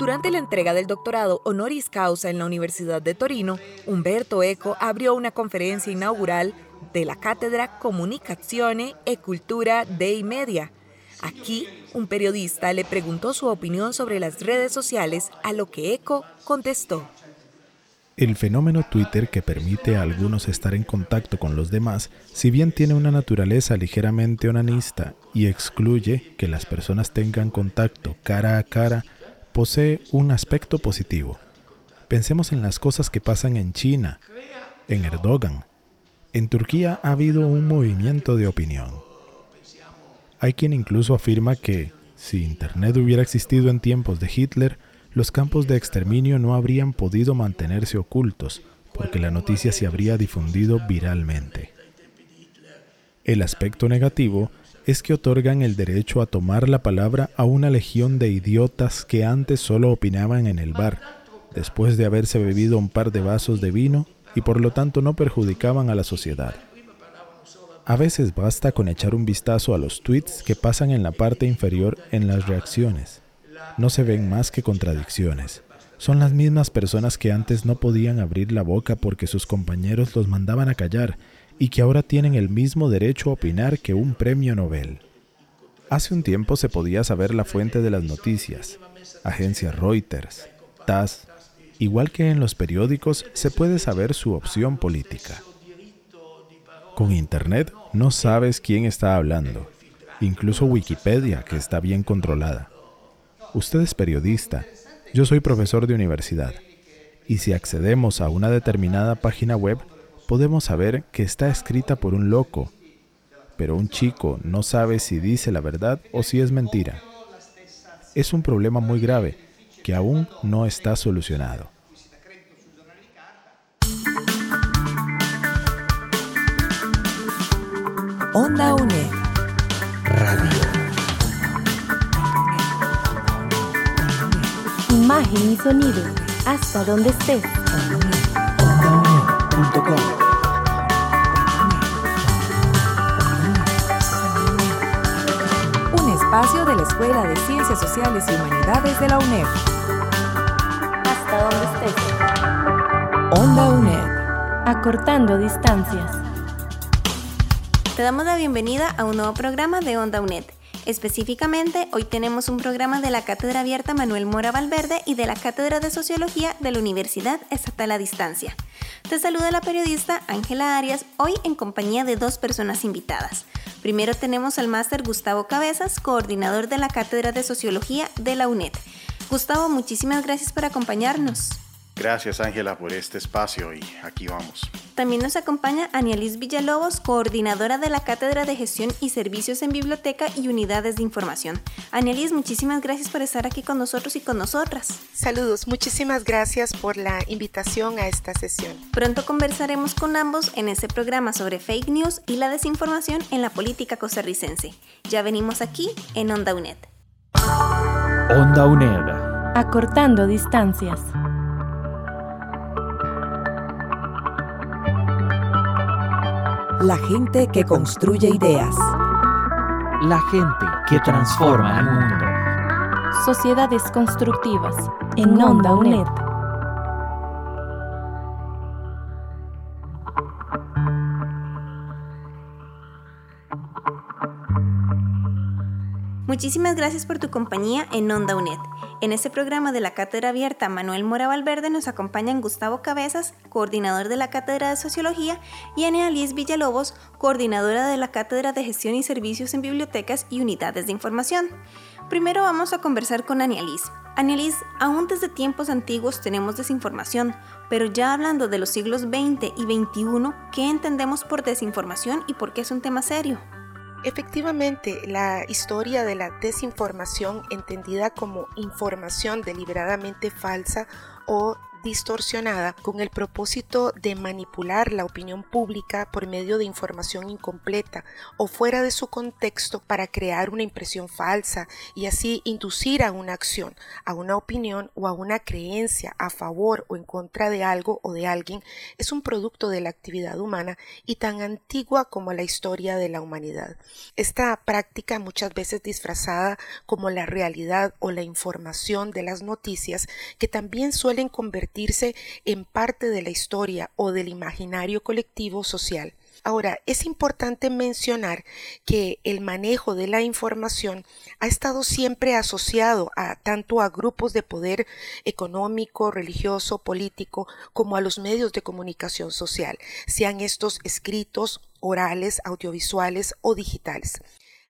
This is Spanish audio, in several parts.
Durante la entrega del doctorado honoris causa en la Universidad de Torino, Humberto Eco abrió una conferencia inaugural de la cátedra Comunicazione e Cultura dei Media. Aquí, un periodista le preguntó su opinión sobre las redes sociales, a lo que Eco contestó. El fenómeno Twitter que permite a algunos estar en contacto con los demás, si bien tiene una naturaleza ligeramente onanista y excluye que las personas tengan contacto cara a cara, posee un aspecto positivo. Pensemos en las cosas que pasan en China, en Erdogan. En Turquía ha habido un movimiento de opinión. Hay quien incluso afirma que, si Internet hubiera existido en tiempos de Hitler, los campos de exterminio no habrían podido mantenerse ocultos, porque la noticia se habría difundido viralmente. El aspecto negativo es que otorgan el derecho a tomar la palabra a una legión de idiotas que antes solo opinaban en el bar, después de haberse bebido un par de vasos de vino y por lo tanto no perjudicaban a la sociedad. A veces basta con echar un vistazo a los tweets que pasan en la parte inferior en las reacciones. No se ven más que contradicciones. Son las mismas personas que antes no podían abrir la boca porque sus compañeros los mandaban a callar y que ahora tienen el mismo derecho a opinar que un premio Nobel. Hace un tiempo se podía saber la fuente de las noticias, agencia Reuters, TAS, igual que en los periódicos se puede saber su opción política. Con Internet no sabes quién está hablando, incluso Wikipedia, que está bien controlada. Usted es periodista, yo soy profesor de universidad, y si accedemos a una determinada página web, podemos saber que está escrita por un loco, pero un chico no sabe si dice la verdad o si es mentira. Es un problema muy grave que aún no está solucionado. Onda UNED. Imagen y sonido. Hasta donde estés. Un espacio de la Escuela de Ciencias Sociales y Humanidades de la UNED. Hasta donde estés. Onda UNED. Acortando distancias. Te damos la bienvenida a un nuevo programa de Onda UNED. Específicamente, hoy tenemos un programa de la Cátedra Abierta Manuel Mora Valverde y de la Cátedra de Sociología de la Universidad Estatal a Distancia. Te saluda la periodista Ángela Arias, hoy en compañía de dos personas invitadas. Primero tenemos al máster Gustavo Cabezas, coordinador de la Cátedra de Sociología de la UNED. Gustavo, muchísimas gracias por acompañarnos. Gracias Ángela por este espacio y aquí vamos. También nos acompaña Anialis Villalobos, coordinadora de la Cátedra de Gestión y Servicios en Biblioteca y Unidades de Información. Anialis, muchísimas gracias por estar aquí con nosotros y con nosotras. Saludos, muchísimas gracias por la invitación a esta sesión. Pronto conversaremos con ambos en este programa sobre fake news y la desinformación en la política costarricense. Ya venimos aquí en Onda UNED. Onda UNED. Acortando distancias. La gente que construye ideas. La gente que transforma el mundo. Sociedades constructivas en Onda UNED. Muchísimas gracias por tu compañía en Onda UNED. En este programa de la Cátedra Abierta Manuel Mora Valverde nos acompañan Gustavo Cabezas, coordinador de la Cátedra de Sociología, y Ania Liz Villalobos, coordinadora de la Cátedra de Gestión y Servicios en Bibliotecas y Unidades de Información. Primero vamos a conversar con Ania Liz. Ania Liz, aún desde tiempos antiguos tenemos desinformación, pero ya hablando de los siglos XX y XXI, ¿qué entendemos por desinformación y por qué es un tema serio? Efectivamente, la historia de la desinformación, entendida como información deliberadamente falsa o distorsionada con el propósito de manipular la opinión pública por medio de información incompleta o fuera de su contexto para crear una impresión falsa y así inducir a una acción, a una opinión o a una creencia a favor o en contra de algo o de alguien, es un producto de la actividad humana y tan antigua como la historia de la humanidad. Esta práctica muchas veces disfrazada como la realidad o la información de las noticias que también suelen convertirse en parte de la historia o del imaginario colectivo social. Ahora, es importante mencionar que el manejo de la información ha estado siempre asociado a tanto a grupos de poder económico, religioso, político, como a los medios de comunicación social, sean estos escritos, orales, audiovisuales o digitales.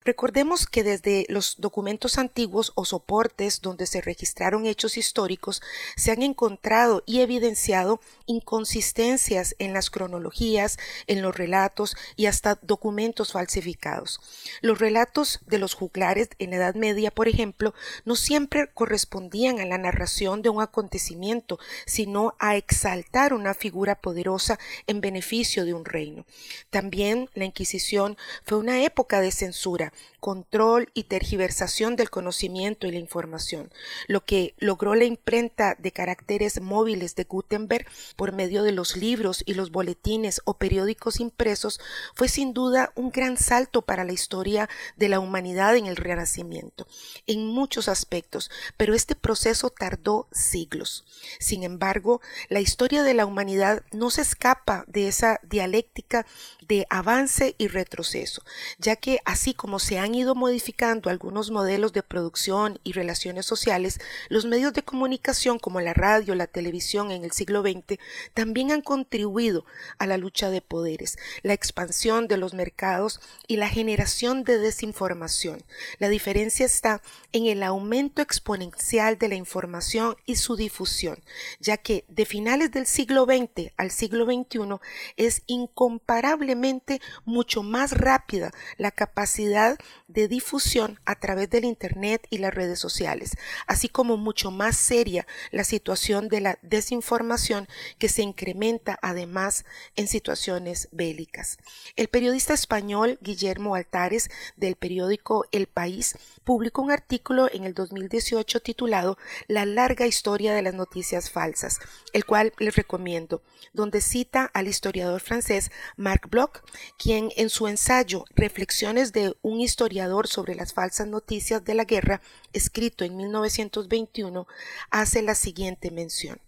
Recordemos que desde los documentos antiguos o soportes donde se registraron hechos históricos se han encontrado y evidenciado inconsistencias en las cronologías, en los relatos y hasta documentos falsificados. Los relatos de los juglares en la Edad Media, por ejemplo, no siempre correspondían a la narración de un acontecimiento, sino a exaltar una figura poderosa en beneficio de un reino. También la Inquisición fue una época de censura control y tergiversación del conocimiento y la información, lo que logró la imprenta de caracteres móviles de Gutenberg por medio de los libros y los boletines o periódicos impresos fue sin duda un gran salto para la historia de la humanidad en el Renacimiento, en muchos aspectos, pero este proceso tardó siglos. Sin embargo, la historia de la humanidad no se escapa de esa dialéctica de avance y retroceso, ya que así como se han ido modificando algunos modelos de producción y relaciones sociales, los medios de comunicación como la radio, la televisión en el siglo XX también han contribuido a la lucha de poderes, la expansión de los mercados y la generación de desinformación. La diferencia está en el aumento exponencial de la información y su difusión, ya que de finales del siglo XX al siglo XXI es incomparablemente mucho más rápida la capacidad de difusión a través del Internet y las redes sociales, así como mucho más seria la situación de la desinformación que se incrementa además en situaciones bélicas. El periodista español Guillermo Altares del periódico El País publicó un artículo en el 2018 titulado La larga historia de las noticias falsas, el cual les recomiendo, donde cita al historiador francés Marc Bloch, quien en su ensayo Reflexiones de un historiador sobre las falsas noticias de la guerra, escrito en 1921, hace la siguiente mención.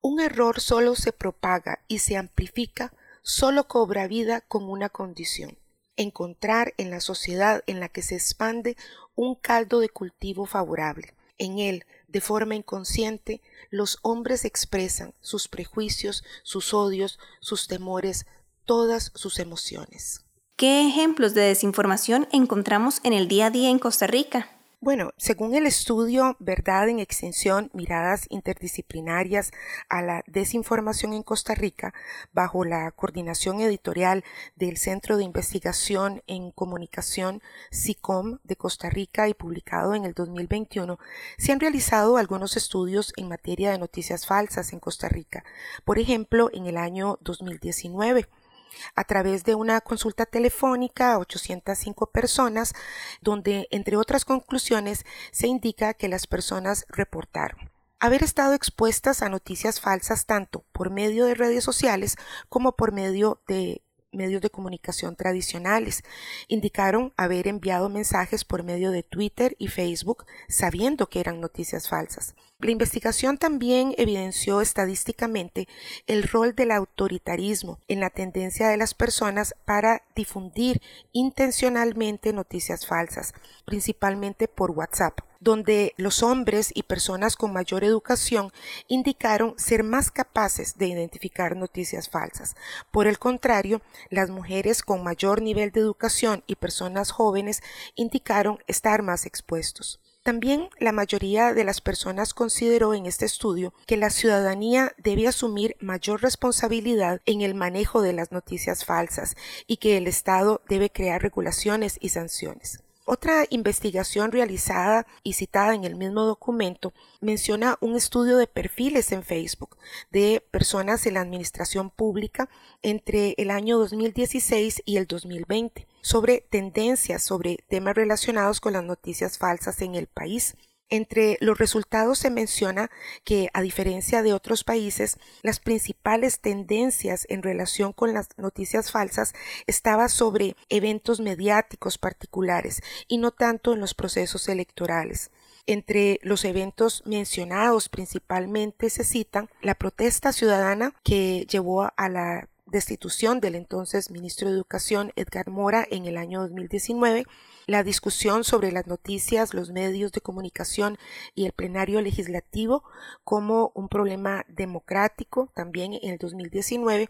Un error solo se propaga y se amplifica, solo cobra vida con una condición encontrar en la sociedad en la que se expande un caldo de cultivo favorable. En él, de forma inconsciente, los hombres expresan sus prejuicios, sus odios, sus temores, todas sus emociones. ¿Qué ejemplos de desinformación encontramos en el día a día en Costa Rica? Bueno, según el estudio Verdad en Extinción, miradas interdisciplinarias a la desinformación en Costa Rica, bajo la coordinación editorial del Centro de Investigación en Comunicación SICOM de Costa Rica y publicado en el 2021, se han realizado algunos estudios en materia de noticias falsas en Costa Rica. Por ejemplo, en el año 2019 a través de una consulta telefónica a 805 personas, donde, entre otras conclusiones, se indica que las personas reportaron. Haber estado expuestas a noticias falsas tanto por medio de redes sociales como por medio de medios de comunicación tradicionales. Indicaron haber enviado mensajes por medio de Twitter y Facebook sabiendo que eran noticias falsas. La investigación también evidenció estadísticamente el rol del autoritarismo en la tendencia de las personas para difundir intencionalmente noticias falsas, principalmente por WhatsApp donde los hombres y personas con mayor educación indicaron ser más capaces de identificar noticias falsas. Por el contrario, las mujeres con mayor nivel de educación y personas jóvenes indicaron estar más expuestos. También la mayoría de las personas consideró en este estudio que la ciudadanía debe asumir mayor responsabilidad en el manejo de las noticias falsas y que el Estado debe crear regulaciones y sanciones. Otra investigación realizada y citada en el mismo documento menciona un estudio de perfiles en Facebook de personas en la administración pública entre el año 2016 y el 2020 sobre tendencias sobre temas relacionados con las noticias falsas en el país. Entre los resultados se menciona que, a diferencia de otros países, las principales tendencias en relación con las noticias falsas estaba sobre eventos mediáticos particulares y no tanto en los procesos electorales. Entre los eventos mencionados principalmente se citan la protesta ciudadana que llevó a la destitución del entonces ministro de Educación Edgar Mora en el año 2019, la discusión sobre las noticias, los medios de comunicación y el plenario legislativo como un problema democrático también en el 2019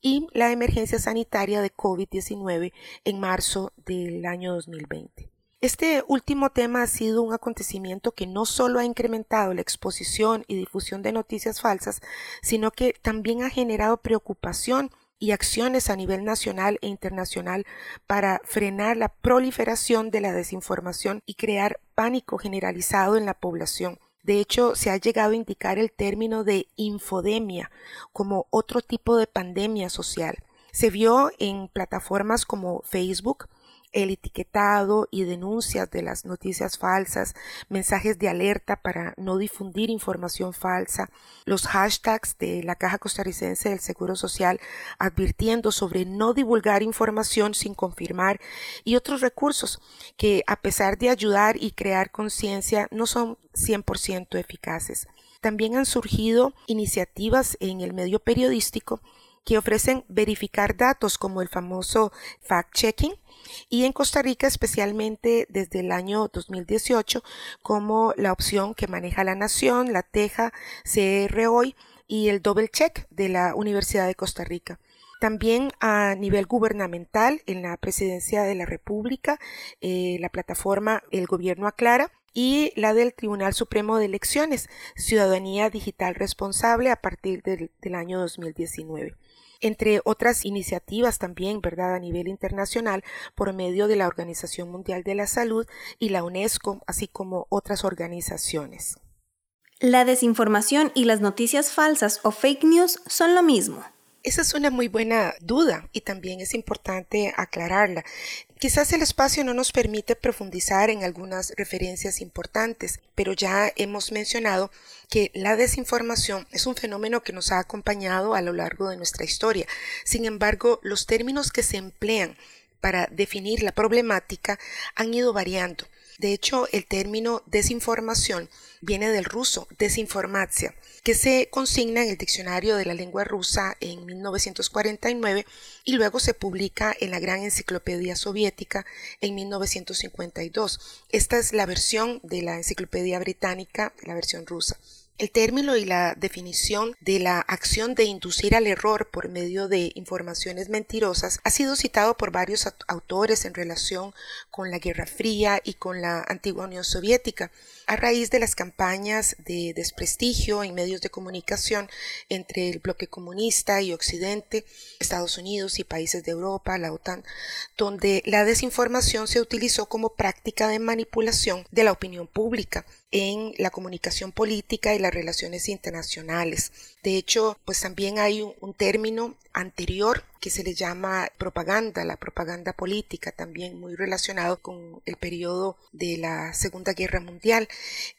y la emergencia sanitaria de COVID-19 en marzo del año 2020. Este último tema ha sido un acontecimiento que no solo ha incrementado la exposición y difusión de noticias falsas, sino que también ha generado preocupación y acciones a nivel nacional e internacional para frenar la proliferación de la desinformación y crear pánico generalizado en la población. De hecho, se ha llegado a indicar el término de infodemia como otro tipo de pandemia social. Se vio en plataformas como Facebook, el etiquetado y denuncias de las noticias falsas, mensajes de alerta para no difundir información falsa, los hashtags de la Caja Costarricense del Seguro Social advirtiendo sobre no divulgar información sin confirmar y otros recursos que a pesar de ayudar y crear conciencia no son 100% eficaces. También han surgido iniciativas en el medio periodístico que ofrecen verificar datos como el famoso fact-checking y en Costa Rica especialmente desde el año 2018 como la opción que maneja la Nación, la Teja, CR Hoy y el Double Check de la Universidad de Costa Rica. También a nivel gubernamental, en la Presidencia de la República, eh, la plataforma El Gobierno Aclara y la del Tribunal Supremo de Elecciones, Ciudadanía Digital Responsable a partir del, del año 2019 entre otras iniciativas también, ¿verdad?, a nivel internacional por medio de la Organización Mundial de la Salud y la UNESCO, así como otras organizaciones. La desinformación y las noticias falsas o fake news son lo mismo. Esa es una muy buena duda y también es importante aclararla. Quizás el espacio no nos permite profundizar en algunas referencias importantes, pero ya hemos mencionado que la desinformación es un fenómeno que nos ha acompañado a lo largo de nuestra historia. Sin embargo, los términos que se emplean para definir la problemática han ido variando. De hecho, el término desinformación viene del ruso desinformatia, que se consigna en el diccionario de la lengua rusa en 1949 y luego se publica en la Gran Enciclopedia Soviética en 1952. Esta es la versión de la Enciclopedia Británica, la versión rusa. El término y la definición de la acción de inducir al error por medio de informaciones mentirosas ha sido citado por varios autores en relación con la Guerra Fría y con la antigua Unión Soviética, a raíz de las campañas de desprestigio en medios de comunicación entre el bloque comunista y Occidente, Estados Unidos y países de Europa, la OTAN, donde la desinformación se utilizó como práctica de manipulación de la opinión pública en la comunicación política y las relaciones internacionales. De hecho, pues también hay un, término anterior que se le llama propaganda, la propaganda política, también muy relacionado con el periodo de la Segunda Guerra Mundial.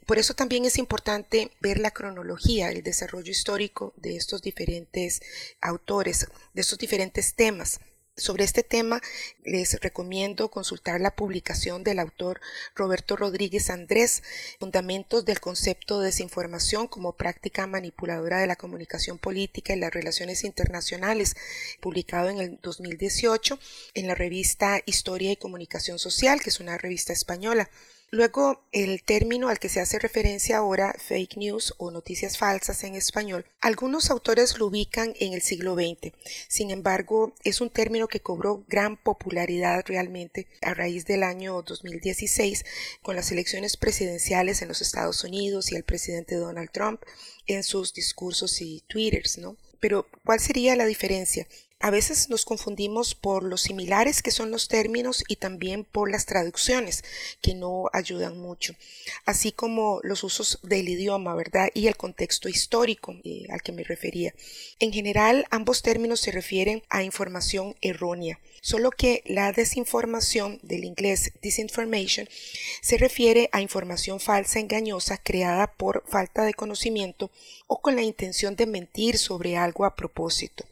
Por eso también es importante ver la cronología, el desarrollo histórico de estos diferentes autores, de estos diferentes temas. Sobre este tema les recomiendo consultar la publicación del autor Roberto Rodríguez Andrés, Fundamentos del concepto de desinformación como práctica manipuladora de la comunicación política y las relaciones internacionales, publicado en el 2018 en la revista Historia y Comunicación Social, que es una revista española. Luego, el término al que se hace referencia ahora, fake news o noticias falsas en español, algunos autores lo ubican en el siglo XX. Sin embargo, es un término que cobró gran popularidad realmente a raíz del año 2016 con las elecciones presidenciales en los Estados Unidos y el presidente Donald Trump en sus discursos y twitters, ¿no? Pero, ¿cuál sería la diferencia? A veces nos confundimos por los similares que son los términos y también por las traducciones que no ayudan mucho, así como los usos del idioma, ¿verdad? Y el contexto histórico eh, al que me refería. En general, ambos términos se refieren a información errónea, solo que la desinformación del inglés disinformation se refiere a información falsa, engañosa, creada por falta de conocimiento o con la intención de mentir sobre algo a propósito.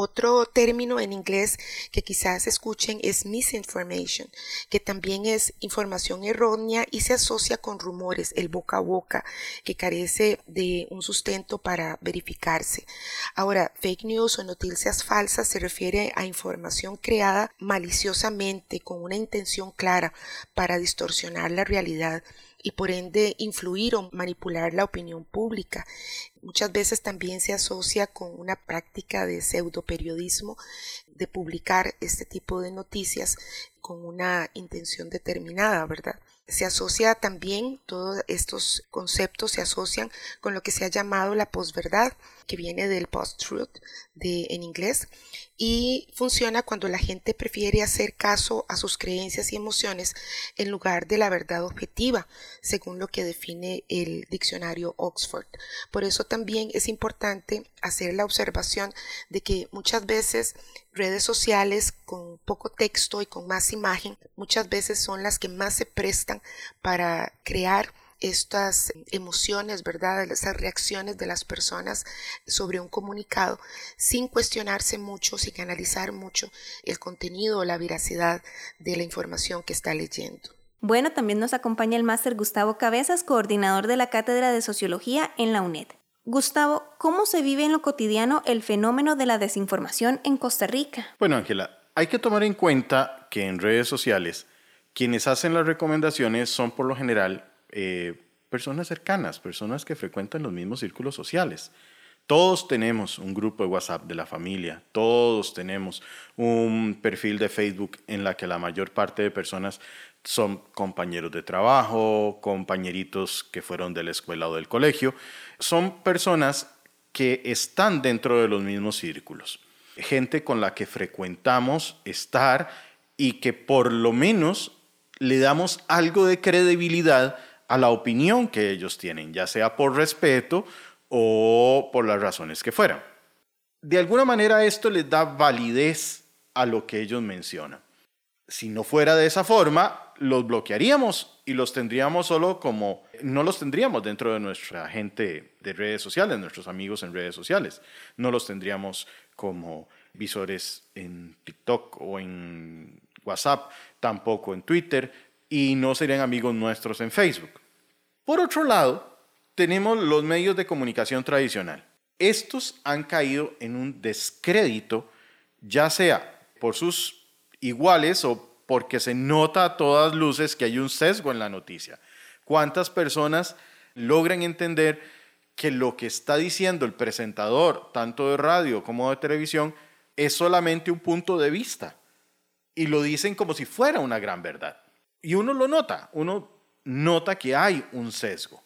Otro término en inglés que quizás escuchen es misinformation, que también es información errónea y se asocia con rumores, el boca a boca, que carece de un sustento para verificarse. Ahora, fake news o noticias falsas se refiere a información creada maliciosamente con una intención clara para distorsionar la realidad y por ende influir o manipular la opinión pública. Muchas veces también se asocia con una práctica de pseudoperiodismo, de publicar este tipo de noticias con una intención determinada, ¿verdad? Se asocia también, todos estos conceptos se asocian con lo que se ha llamado la posverdad, que viene del post-truth de, en inglés, y funciona cuando la gente prefiere hacer caso a sus creencias y emociones en lugar de la verdad objetiva, según lo que define el diccionario Oxford. Por eso también es importante hacer la observación de que muchas veces redes sociales con poco texto y con más imagen muchas veces son las que más se prestan para crear estas emociones, ¿verdad? Esas reacciones de las personas sobre un comunicado sin cuestionarse mucho, sin analizar mucho el contenido o la veracidad de la información que está leyendo. Bueno, también nos acompaña el máster Gustavo Cabezas, coordinador de la Cátedra de Sociología en la UNED. Gustavo, ¿cómo se vive en lo cotidiano el fenómeno de la desinformación en Costa Rica? Bueno, Ángela, hay que tomar en cuenta que en redes sociales quienes hacen las recomendaciones son por lo general eh, personas cercanas, personas que frecuentan los mismos círculos sociales. Todos tenemos un grupo de WhatsApp de la familia, todos tenemos un perfil de Facebook en la que la mayor parte de personas son compañeros de trabajo, compañeritos que fueron de la escuela o del colegio, son personas que están dentro de los mismos círculos, gente con la que frecuentamos estar y que por lo menos le damos algo de credibilidad a la opinión que ellos tienen, ya sea por respeto o por las razones que fueran. De alguna manera esto les da validez a lo que ellos mencionan. Si no fuera de esa forma, los bloquearíamos y los tendríamos solo como, no los tendríamos dentro de nuestra gente de redes sociales, nuestros amigos en redes sociales. No los tendríamos como visores en TikTok o en WhatsApp, tampoco en Twitter, y no serían amigos nuestros en Facebook. Por otro lado, tenemos los medios de comunicación tradicional. Estos han caído en un descrédito, ya sea por sus iguales o porque se nota a todas luces que hay un sesgo en la noticia. ¿Cuántas personas logran entender que lo que está diciendo el presentador, tanto de radio como de televisión, es solamente un punto de vista? Y lo dicen como si fuera una gran verdad. Y uno lo nota, uno nota que hay un sesgo.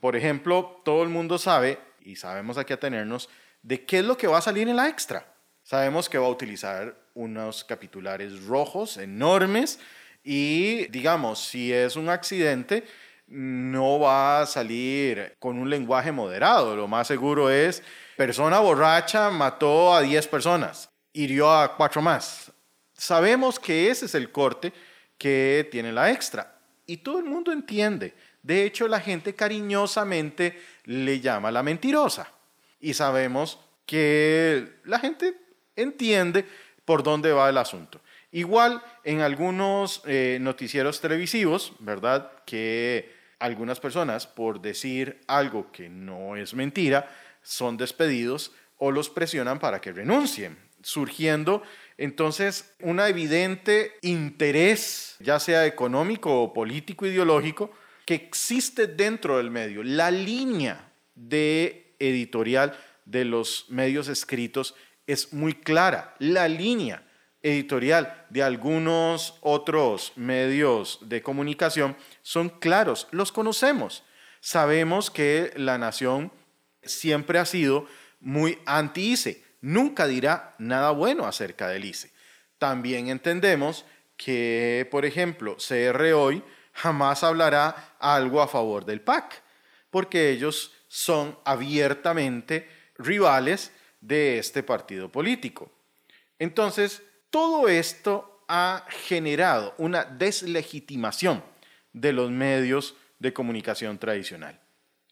Por ejemplo, todo el mundo sabe, y sabemos aquí a tenernos, de qué es lo que va a salir en la extra. Sabemos que va a utilizar unos capitulares rojos enormes y, digamos, si es un accidente, no va a salir con un lenguaje moderado. Lo más seguro es, persona borracha mató a 10 personas, hirió a 4 más. Sabemos que ese es el corte que tiene la extra. Y todo el mundo entiende. De hecho, la gente cariñosamente le llama la mentirosa. Y sabemos que la gente entiende por dónde va el asunto. Igual en algunos eh, noticieros televisivos, ¿verdad? Que algunas personas, por decir algo que no es mentira, son despedidos o los presionan para que renuncien, surgiendo entonces, un evidente interés, ya sea económico o político, ideológico, que existe dentro del medio. La línea de editorial de los medios escritos es muy clara. La línea editorial de algunos otros medios de comunicación son claros, los conocemos. Sabemos que la nación siempre ha sido muy anti-ICE nunca dirá nada bueno acerca del ICE. También entendemos que, por ejemplo, CR hoy jamás hablará algo a favor del PAC, porque ellos son abiertamente rivales de este partido político. Entonces, todo esto ha generado una deslegitimación de los medios de comunicación tradicional.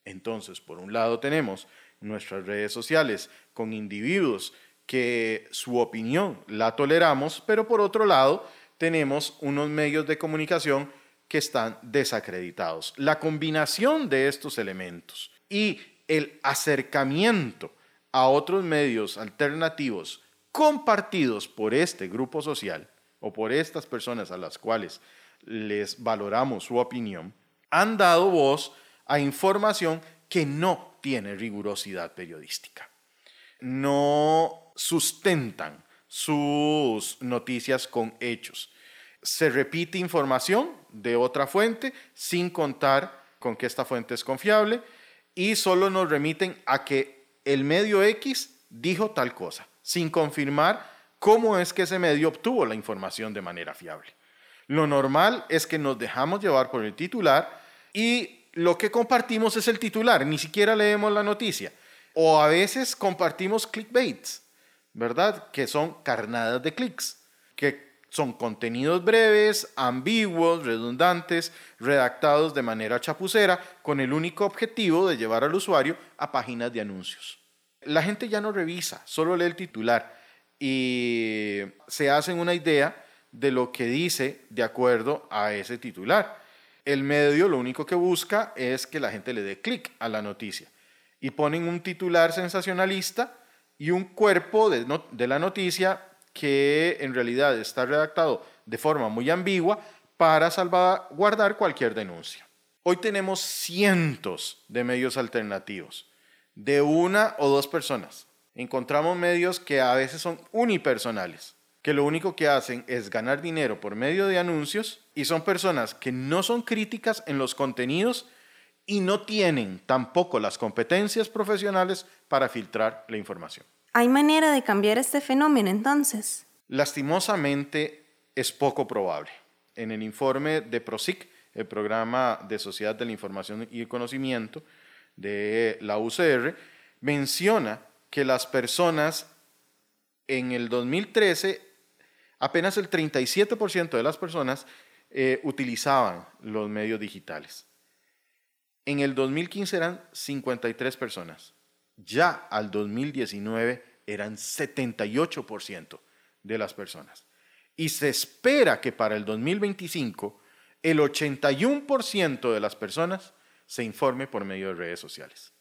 Entonces, por un lado tenemos nuestras redes sociales con individuos que su opinión la toleramos, pero por otro lado tenemos unos medios de comunicación que están desacreditados. La combinación de estos elementos y el acercamiento a otros medios alternativos compartidos por este grupo social o por estas personas a las cuales les valoramos su opinión, han dado voz a información que no tiene rigurosidad periodística. No sustentan sus noticias con hechos. Se repite información de otra fuente sin contar con que esta fuente es confiable y solo nos remiten a que el medio X dijo tal cosa, sin confirmar cómo es que ese medio obtuvo la información de manera fiable. Lo normal es que nos dejamos llevar por el titular y lo que compartimos es el titular, ni siquiera leemos la noticia. O a veces compartimos clickbaits, ¿verdad? Que son carnadas de clics, que son contenidos breves, ambiguos, redundantes, redactados de manera chapucera, con el único objetivo de llevar al usuario a páginas de anuncios. La gente ya no revisa, solo lee el titular y se hacen una idea de lo que dice de acuerdo a ese titular. El medio lo único que busca es que la gente le dé clic a la noticia y ponen un titular sensacionalista y un cuerpo de, la noticia que en realidad está redactado de forma muy ambigua para salvaguardar cualquier denuncia. Hoy tenemos cientos de medios alternativos, de una o dos personas. Encontramos medios que a veces son unipersonales, que lo único que hacen es ganar dinero por medio de anuncios y son personas que no son críticas en los contenidos y no tienen tampoco las competencias profesionales para filtrar la información. ¿Hay manera de cambiar este fenómeno entonces? Lastimosamente es poco probable. En el informe de PROSIC, el Programa de Sociedad de la Información y el Conocimiento de la UCR, menciona que las personas en el 2013, apenas el 37% de las personas eh, utilizaban los medios digitales. En el 2015 eran 53 personas. Ya al 2019 eran 78% de las personas. Y se espera que para el 2025 el 81% de las personas se informe por medio de redes sociales.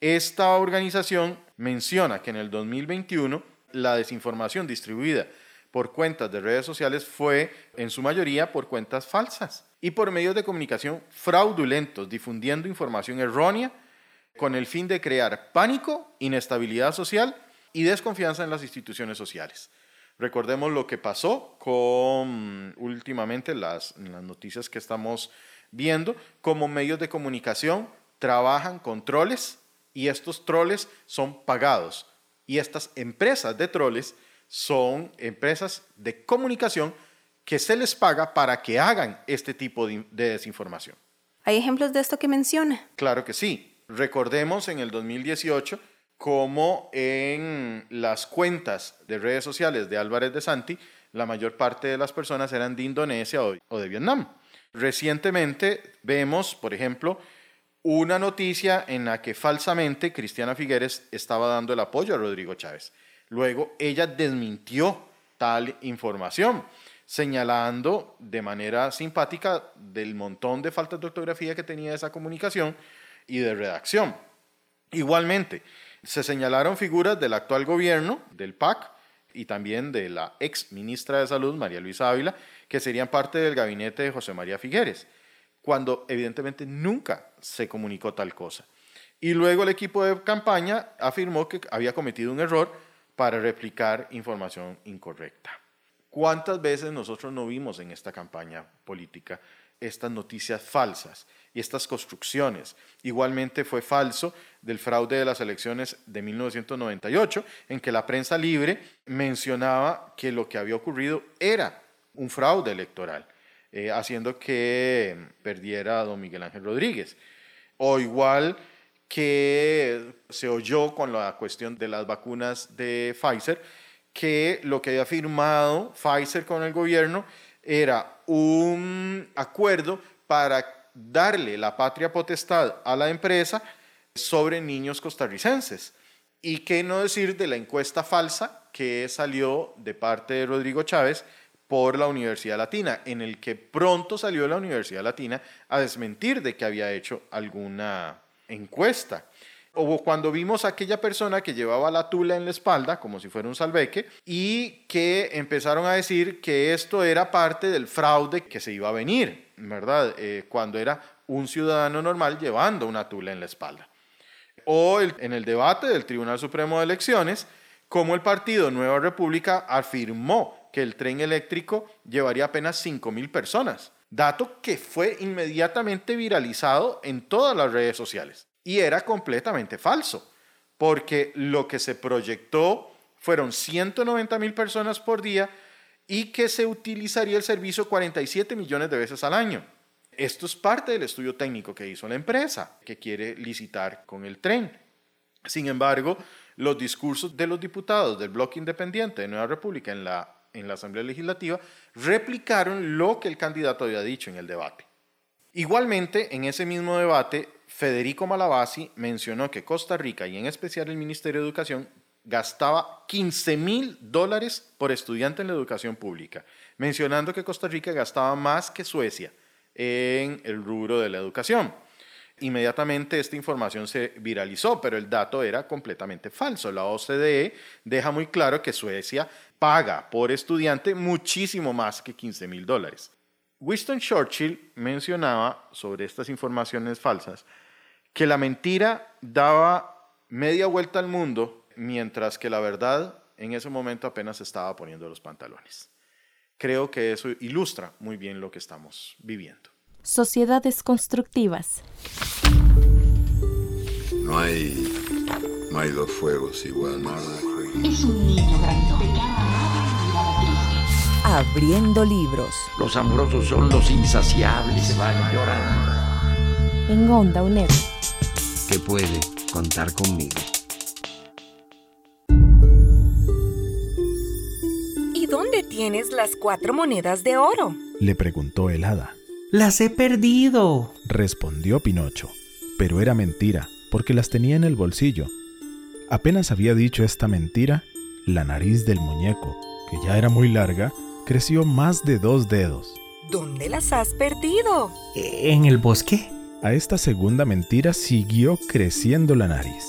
Esta organización menciona que en el 2021 la desinformación distribuida por cuentas de redes sociales fue en su mayoría por cuentas falsas y por medios de comunicación fraudulentos, difundiendo información errónea con el fin de crear pánico, inestabilidad social y desconfianza en las instituciones sociales. Recordemos lo que pasó con últimamente las, las noticias que estamos viendo, como medios de comunicación trabajan con troles y estos troles son pagados. Y estas empresas de troles son empresas de comunicación que se les paga para que hagan este tipo de, desinformación. ¿Hay ejemplos de esto que menciona? Claro que sí. Recordemos en el 2018 cómo en las cuentas de redes sociales de Álvarez de Santi, la mayor parte de las personas eran de Indonesia o de Vietnam. Recientemente vemos, por ejemplo, una noticia en la que falsamente Cristiana Figueres estaba dando el apoyo a Rodrigo Chávez. Luego ella desmintió tal información, señalando de manera simpática del montón de faltas de ortografía que tenía esa comunicación y de redacción. Igualmente, se señalaron figuras del actual gobierno, del PAC, y también de la ex ministra de Salud, María Luisa Ávila, que serían parte del gabinete de José María Figueres, cuando evidentemente nunca se comunicó tal cosa. Y luego el equipo de campaña afirmó que había cometido un error para replicar información incorrecta. ¿Cuántas veces nosotros no vimos en esta campaña política estas noticias falsas y estas construcciones. Igualmente fue falso del fraude de las elecciones de 1998, en que la prensa libre mencionaba que lo que había ocurrido era un fraude electoral, eh, haciendo que perdiera a don Miguel Ángel Rodríguez. O igual que se oyó con la cuestión de las vacunas de Pfizer, que lo que había firmado Pfizer con el gobierno era un acuerdo para darle la patria potestad a la empresa sobre niños costarricenses. Y qué no decir de la encuesta falsa que salió de parte de Rodrigo Chávez por la Universidad Latina, en el que pronto salió la Universidad Latina a desmentir de que había hecho alguna encuesta. O cuando vimos a aquella persona que llevaba la tula en la espalda, como si fuera un salveque, y que empezaron a decir que esto era parte del fraude que se iba a venir, ¿verdad? Eh, cuando era un ciudadano normal llevando una tula en la espalda. O en el debate del Tribunal Supremo de Elecciones, como el partido Nueva República afirmó que el tren eléctrico llevaría apenas 5.000 personas, dato que fue inmediatamente viralizado en todas las redes sociales. Y era completamente falso, porque lo que se proyectó fueron 190 mil personas por día y que se utilizaría el servicio 47 millones de veces al año. Esto es parte del estudio técnico que hizo la empresa, que quiere licitar con el tren. Sin embargo, los discursos de los diputados del bloque independiente de Nueva República en la, en la Asamblea Legislativa replicaron lo que el candidato había dicho en el debate. Igualmente, en ese mismo debate, Federico Malabasi mencionó que Costa Rica y en especial el Ministerio de Educación gastaba 15 mil dólares por estudiante en la educación pública, mencionando que Costa Rica gastaba más que Suecia en el rubro de la educación. Inmediatamente esta información se viralizó, pero el dato era completamente falso. La OCDE deja muy claro que Suecia paga por estudiante muchísimo más que 15 mil dólares. Winston Churchill mencionaba sobre estas informaciones falsas que la mentira daba media vuelta al mundo mientras que la verdad en ese momento apenas estaba poniendo los pantalones. Creo que eso ilustra muy bien lo que estamos viviendo. Sociedades constructivas. No hay, no hay dos fuegos igual. Es un niño grandote. Abriendo libros. Los amorosos son los insaciables, se van llorando. En Onda UNED. Que puede contar conmigo. ¿Y dónde tienes las cuatro monedas de oro? Le preguntó el hada. Las he perdido, respondió Pinocho. Pero era mentira, porque las tenía en el bolsillo. Apenas había dicho esta mentira, la nariz del muñeco, que ya era muy larga, creció más de dos dedos. ¿Dónde las has perdido? ¿En el bosque? A esta segunda mentira siguió creciendo la nariz.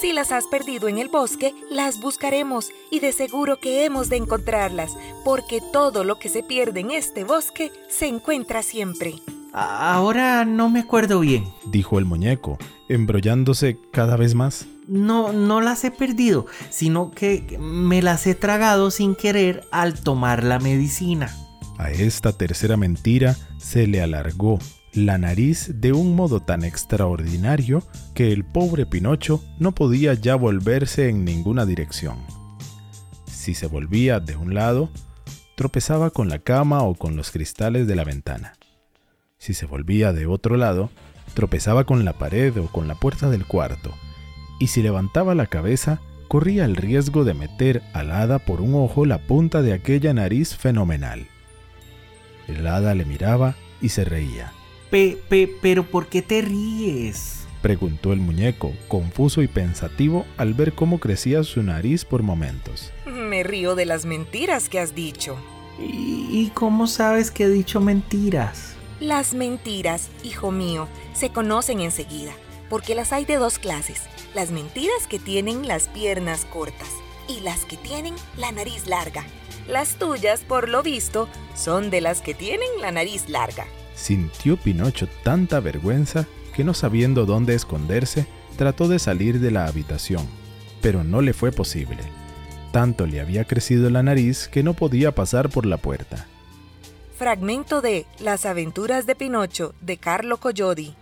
Si las has perdido en el bosque, las buscaremos y de seguro que hemos de encontrarlas, porque todo lo que se pierde en este bosque se encuentra siempre. Ahora no me acuerdo bien, dijo el muñeco, embrollándose cada vez más. No, no las he perdido, sino que me las he tragado sin querer al tomar la medicina. A esta tercera mentira se le alargó la nariz de un modo tan extraordinario que el pobre Pinocho no podía ya volverse en ninguna dirección. Si se volvía de un lado, tropezaba con la cama o con los cristales de la ventana. Si se volvía de otro lado, tropezaba con la pared o con la puerta del cuarto y si levantaba la cabeza, corría el riesgo de meter al hada por un ojo la punta de aquella nariz fenomenal. El hada le miraba y se reía. Pe, pe, pero ¿por qué te ríes? preguntó el muñeco, confuso y pensativo al ver cómo crecía su nariz por momentos. Me río de las mentiras que has dicho. ¿Y, y cómo sabes que he dicho mentiras? Las mentiras, hijo mío, se conocen enseguida, porque las hay de dos clases las mentiras que tienen las piernas cortas y las que tienen la nariz larga. Las tuyas, por lo visto, son de las que tienen la nariz larga. Sintió Pinocho tanta vergüenza que no sabiendo dónde esconderse, trató de salir de la habitación, pero no le fue posible. Tanto le había crecido la nariz que no podía pasar por la puerta. Fragmento de Las aventuras de Pinocho de Carlo Collodi.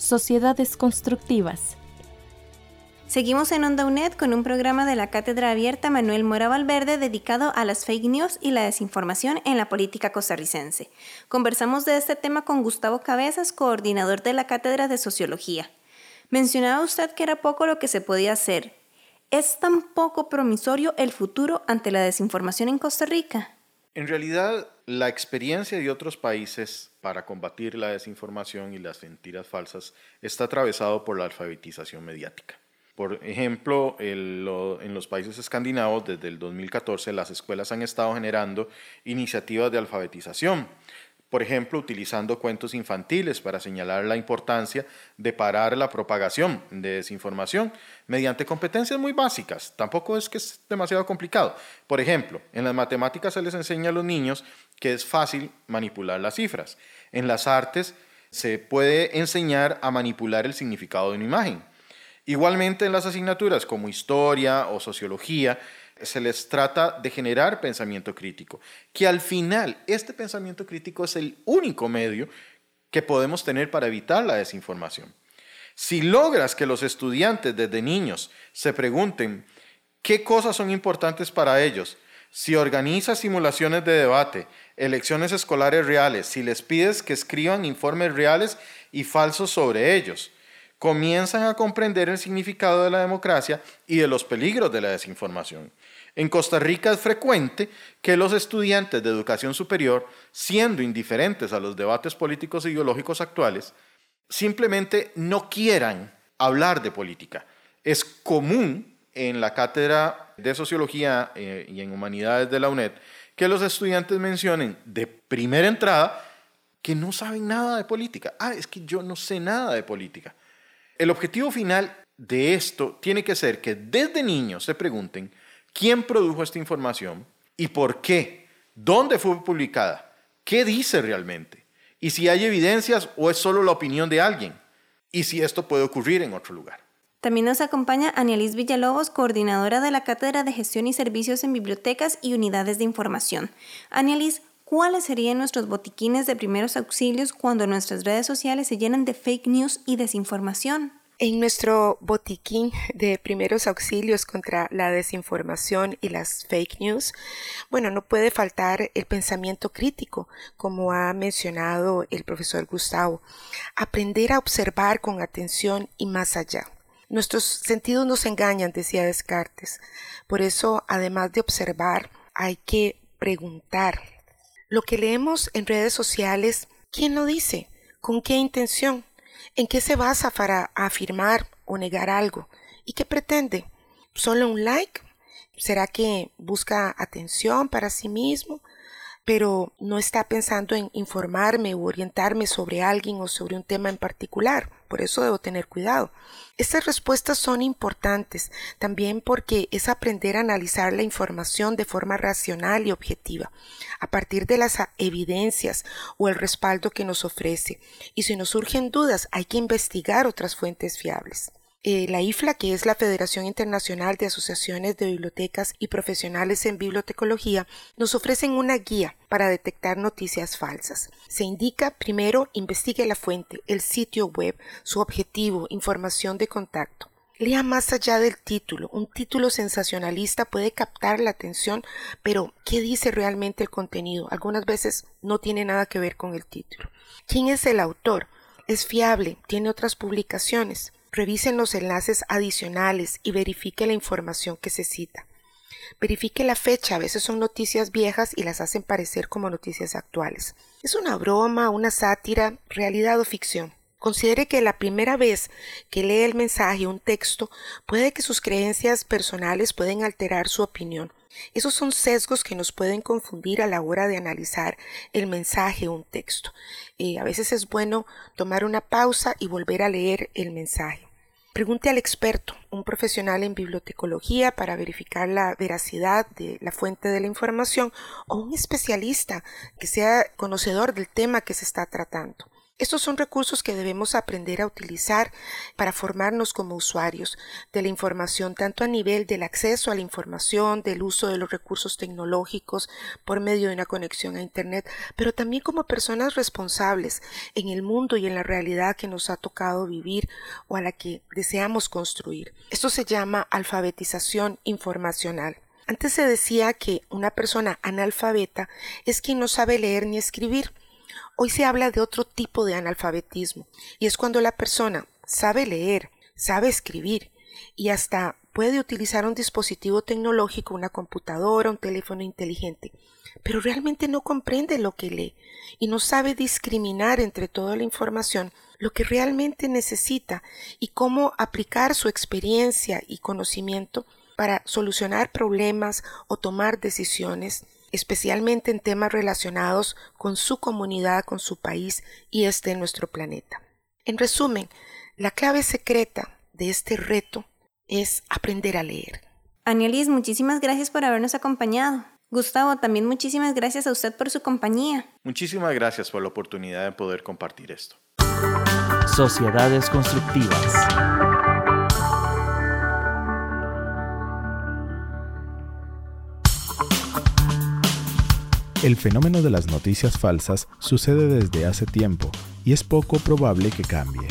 Sociedades constructivas. Seguimos en Onda UNED con un programa de la Cátedra Abierta Manuel Mora Valverde dedicado a las fake news y la desinformación en la política costarricense. Conversamos de este tema con Gustavo Cabezas, coordinador de la Cátedra de Sociología. Mencionaba usted que era poco lo que se podía hacer. ¿Es tan poco promisorio el futuro ante la desinformación en Costa Rica? En realidad, la experiencia de otros países para combatir la desinformación y las mentiras falsas está atravesado por la alfabetización mediática. Por ejemplo, en los países escandinavos, desde el 2014, las escuelas han estado generando iniciativas de alfabetización. Por ejemplo, utilizando cuentos infantiles para señalar la importancia de parar la propagación de desinformación mediante competencias muy básicas. Tampoco es que es demasiado complicado. Por ejemplo, en las matemáticas se les enseña a los niños que es fácil manipular las cifras. En las artes se puede enseñar a manipular el significado de una imagen. Igualmente en las asignaturas como historia o sociología, se les trata de generar pensamiento crítico, que al final este pensamiento crítico es el único medio que podemos tener para evitar la desinformación. Si logras que los estudiantes desde niños se pregunten qué cosas son importantes para ellos, si organizas simulaciones de debate, elecciones escolares reales, si les pides que escriban informes reales y falsos sobre ellos, comienzan a comprender el significado de la democracia y de los peligros de la desinformación. En Costa Rica es frecuente que los estudiantes de educación superior, siendo indiferentes a los debates políticos e ideológicos actuales, simplemente no quieran hablar de política. Es común en la cátedra de sociología eh, y en humanidades de la UNED que los estudiantes mencionen de primera entrada que no saben nada de política. Ah, es que yo no sé nada de política. El objetivo final de esto tiene que ser que desde niños se pregunten quién produjo esta información y por qué, dónde fue publicada, qué dice realmente, y si hay evidencias o es solo la opinión de alguien, y si esto puede ocurrir en otro lugar. También nos acompaña Anialis Villalobos, coordinadora de la Cátedra de Gestión y Servicios en Bibliotecas y Unidades de Información. Anialis, ¿cuáles serían nuestros botiquines de primeros auxilios cuando nuestras redes sociales se llenan de fake news y desinformación? En nuestro botiquín de primeros auxilios contra la desinformación y las fake news, bueno, no puede faltar el pensamiento crítico, como ha mencionado el profesor Gustavo. Aprender a observar con atención y más allá. Nuestros sentidos nos engañan, decía Descartes. Por eso, además de observar, hay que preguntar, lo que leemos en redes sociales, ¿quién lo dice? ¿Con qué intención? ¿En qué se basa para afirmar o negar algo? ¿Y qué pretende? ¿Solo un like? ¿Será que busca atención para sí mismo? pero no está pensando en informarme o orientarme sobre alguien o sobre un tema en particular. Por eso debo tener cuidado. Estas respuestas son importantes también porque es aprender a analizar la información de forma racional y objetiva, a partir de las evidencias o el respaldo que nos ofrece. Y si nos surgen dudas, hay que investigar otras fuentes fiables. Eh, la IFLA, que es la Federación Internacional de Asociaciones de Bibliotecas y Profesionales en Bibliotecología, nos ofrecen una guía para detectar noticias falsas. Se indica primero investigue la fuente, el sitio web, su objetivo, información de contacto. Lea más allá del título. Un título sensacionalista puede captar la atención, pero ¿qué dice realmente el contenido? Algunas veces no tiene nada que ver con el título. ¿Quién es el autor? ¿Es fiable? ¿Tiene otras publicaciones? Revisen los enlaces adicionales y verifique la información que se cita. Verifique la fecha, a veces son noticias viejas y las hacen parecer como noticias actuales. ¿Es una broma, una sátira, realidad o ficción? Considere que la primera vez que lee el mensaje o un texto puede que sus creencias personales pueden alterar su opinión. Esos son sesgos que nos pueden confundir a la hora de analizar el mensaje o un texto. Eh, a veces es bueno tomar una pausa y volver a leer el mensaje. Pregunte al experto, un profesional en bibliotecología, para verificar la veracidad de la fuente de la información o un especialista que sea conocedor del tema que se está tratando. Estos son recursos que debemos aprender a utilizar para formarnos como usuarios de la información, tanto a nivel del acceso a la información, del uso de los recursos tecnológicos por medio de una conexión a Internet, pero también como personas responsables en el mundo y en la realidad que nos ha tocado vivir o a la que deseamos construir. Esto se llama alfabetización informacional. Antes se decía que una persona analfabeta es quien no sabe leer ni escribir. Hoy se habla de otro tipo de analfabetismo, y es cuando la persona sabe leer, sabe escribir y hasta puede utilizar un dispositivo tecnológico, una computadora, un teléfono inteligente, pero realmente no comprende lo que lee y no sabe discriminar entre toda la información lo que realmente necesita y cómo aplicar su experiencia y conocimiento para solucionar problemas o tomar decisiones especialmente en temas relacionados con su comunidad, con su país y este nuestro planeta. En resumen, la clave secreta de este reto es aprender a leer. Anielis, muchísimas gracias por habernos acompañado. Gustavo, también muchísimas gracias a usted por su compañía. Muchísimas gracias por la oportunidad de poder compartir esto. Sociedades constructivas. El fenómeno de las noticias falsas sucede desde hace tiempo y es poco probable que cambie.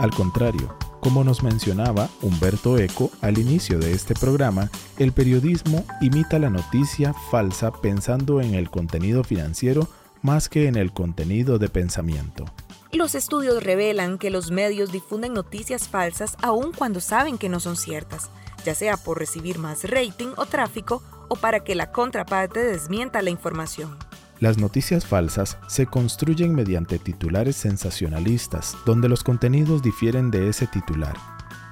Al contrario, como nos mencionaba Humberto Eco al inicio de este programa, el periodismo imita la noticia falsa pensando en el contenido financiero más que en el contenido de pensamiento. Los estudios revelan que los medios difunden noticias falsas aun cuando saben que no son ciertas, ya sea por recibir más rating o tráfico o para que la contraparte desmienta la información. Las noticias falsas se construyen mediante titulares sensacionalistas, donde los contenidos difieren de ese titular.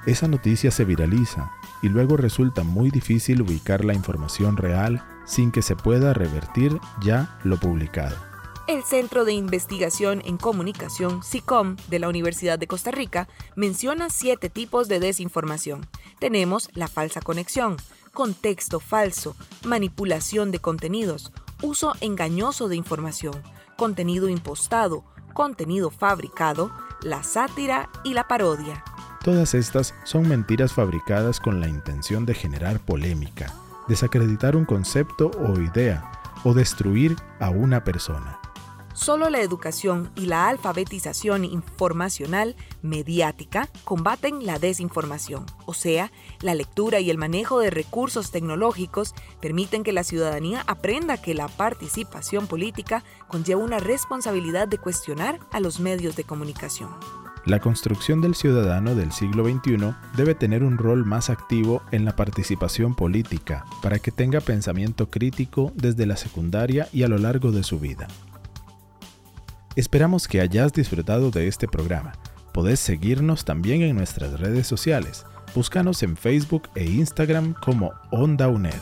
Esa noticia se viraliza y luego resulta muy difícil ubicar la información real sin que se pueda revertir ya lo publicado. El Centro de Investigación en Comunicación, SICOM, de la Universidad de Costa Rica, menciona siete tipos de desinformación. Tenemos la falsa conexión, contexto falso, manipulación de contenidos, uso engañoso de información, contenido impostado, contenido fabricado, la sátira y la parodia. Todas estas son mentiras fabricadas con la intención de generar polémica, desacreditar un concepto o idea o destruir a una persona. Solo la educación y la alfabetización informacional mediática combaten la desinformación, o sea, la lectura y el manejo de recursos tecnológicos permiten que la ciudadanía aprenda que la participación política conlleva una responsabilidad de cuestionar a los medios de comunicación. La construcción del ciudadano del siglo XXI debe tener un rol más activo en la participación política para que tenga pensamiento crítico desde la secundaria y a lo largo de su vida. Esperamos que hayas disfrutado de este programa. Podés seguirnos también en nuestras redes sociales. Búscanos en Facebook e Instagram como Onda UNED.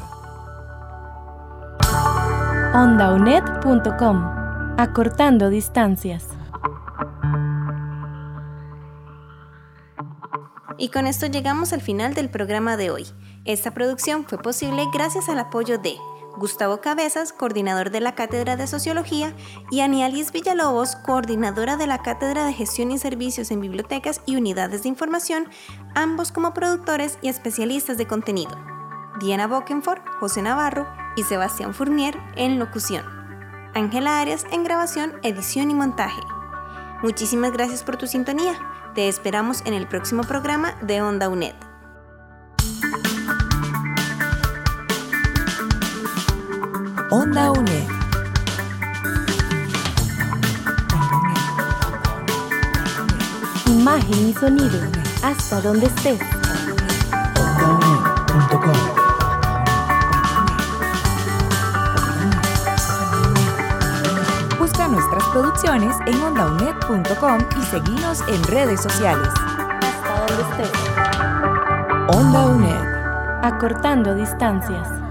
OndaUNED.com Acortando distancias. Y con esto llegamos al final del programa de hoy. Esta producción fue posible gracias al apoyo de Gustavo Cabezas, coordinador de la Cátedra de Sociología, y Anialis Villalobos, coordinadora de la Cátedra de Gestión y Servicios en Bibliotecas y Unidades de Información, ambos como productores y especialistas de contenido. Diana Bokenford, José Navarro y Sebastián Fournier en locución. Ángela Arias en grabación, edición y montaje. Muchísimas gracias por tu sintonía. Te esperamos en el próximo programa de Onda UNED. Onda UNED. Imagen y sonido, hasta donde estés. OndaUNED.com Busca nuestras producciones en ondaunet.com y seguinos en redes sociales. Hasta donde estés. Onda UNED. Acortando distancias.